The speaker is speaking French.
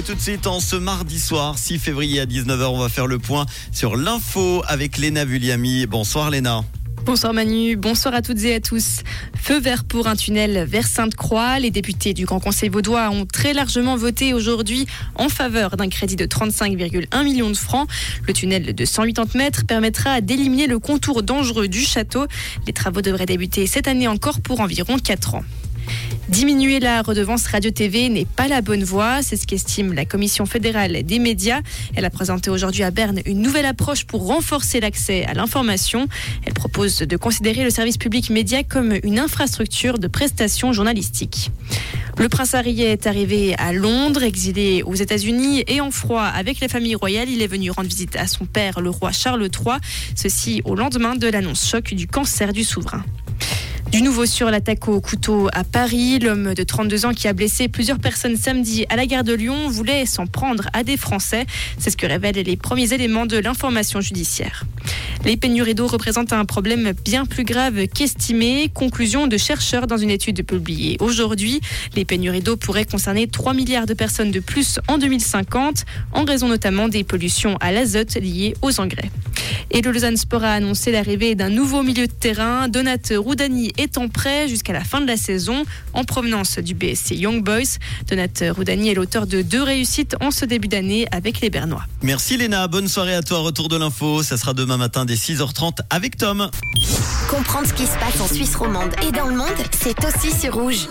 Et tout de suite, en ce mardi soir, 6 février à 19h, on va faire le point sur l'info avec Léna Vulliami. Bonsoir Léna. Bonsoir Manu, bonsoir à toutes et à tous. Feu vert pour un tunnel vers Sainte-Croix. Les députés du Grand Conseil vaudois ont très largement voté aujourd'hui en faveur d'un crédit de 35,1 millions de francs. Le tunnel de 180 mètres permettra d'éliminer le contour dangereux du château. Les travaux devraient débuter cette année encore pour environ 4 ans. Diminuer la redevance radio-TV n'est pas la bonne voie, c'est ce qu'estime la Commission fédérale des médias. Elle a présenté aujourd'hui à Berne une nouvelle approche pour renforcer l'accès à l'information. Elle propose de considérer le service public média comme une infrastructure de prestations journalistiques. Le prince Harry est arrivé à Londres, exilé aux États-Unis et en froid avec la famille royale. Il est venu rendre visite à son père, le roi Charles III, ceci au lendemain de l'annonce choc du cancer du souverain. Du nouveau sur l'attaque au couteau à Paris, l'homme de 32 ans qui a blessé plusieurs personnes samedi à la gare de Lyon voulait s'en prendre à des Français. C'est ce que révèlent les premiers éléments de l'information judiciaire. Les pénuries d'eau représentent un problème bien plus grave qu'estimé. Conclusion de chercheurs dans une étude publiée aujourd'hui. Les pénuries d'eau pourraient concerner 3 milliards de personnes de plus en 2050, en raison notamment des pollutions à l'azote liées aux engrais. Et le Lausanne Sport a annoncé l'arrivée d'un nouveau milieu de terrain. Donat Roudani étant prêt jusqu'à la fin de la saison en provenance du BSC Young Boys. Donat Roudani est l'auteur de deux réussites en ce début d'année avec les Bernois. Merci Léna, bonne soirée à toi. Retour de l'info, ça sera demain matin dès 6h30 avec Tom. Comprendre ce qui se passe en Suisse romande et dans le monde, c'est aussi sur rouge.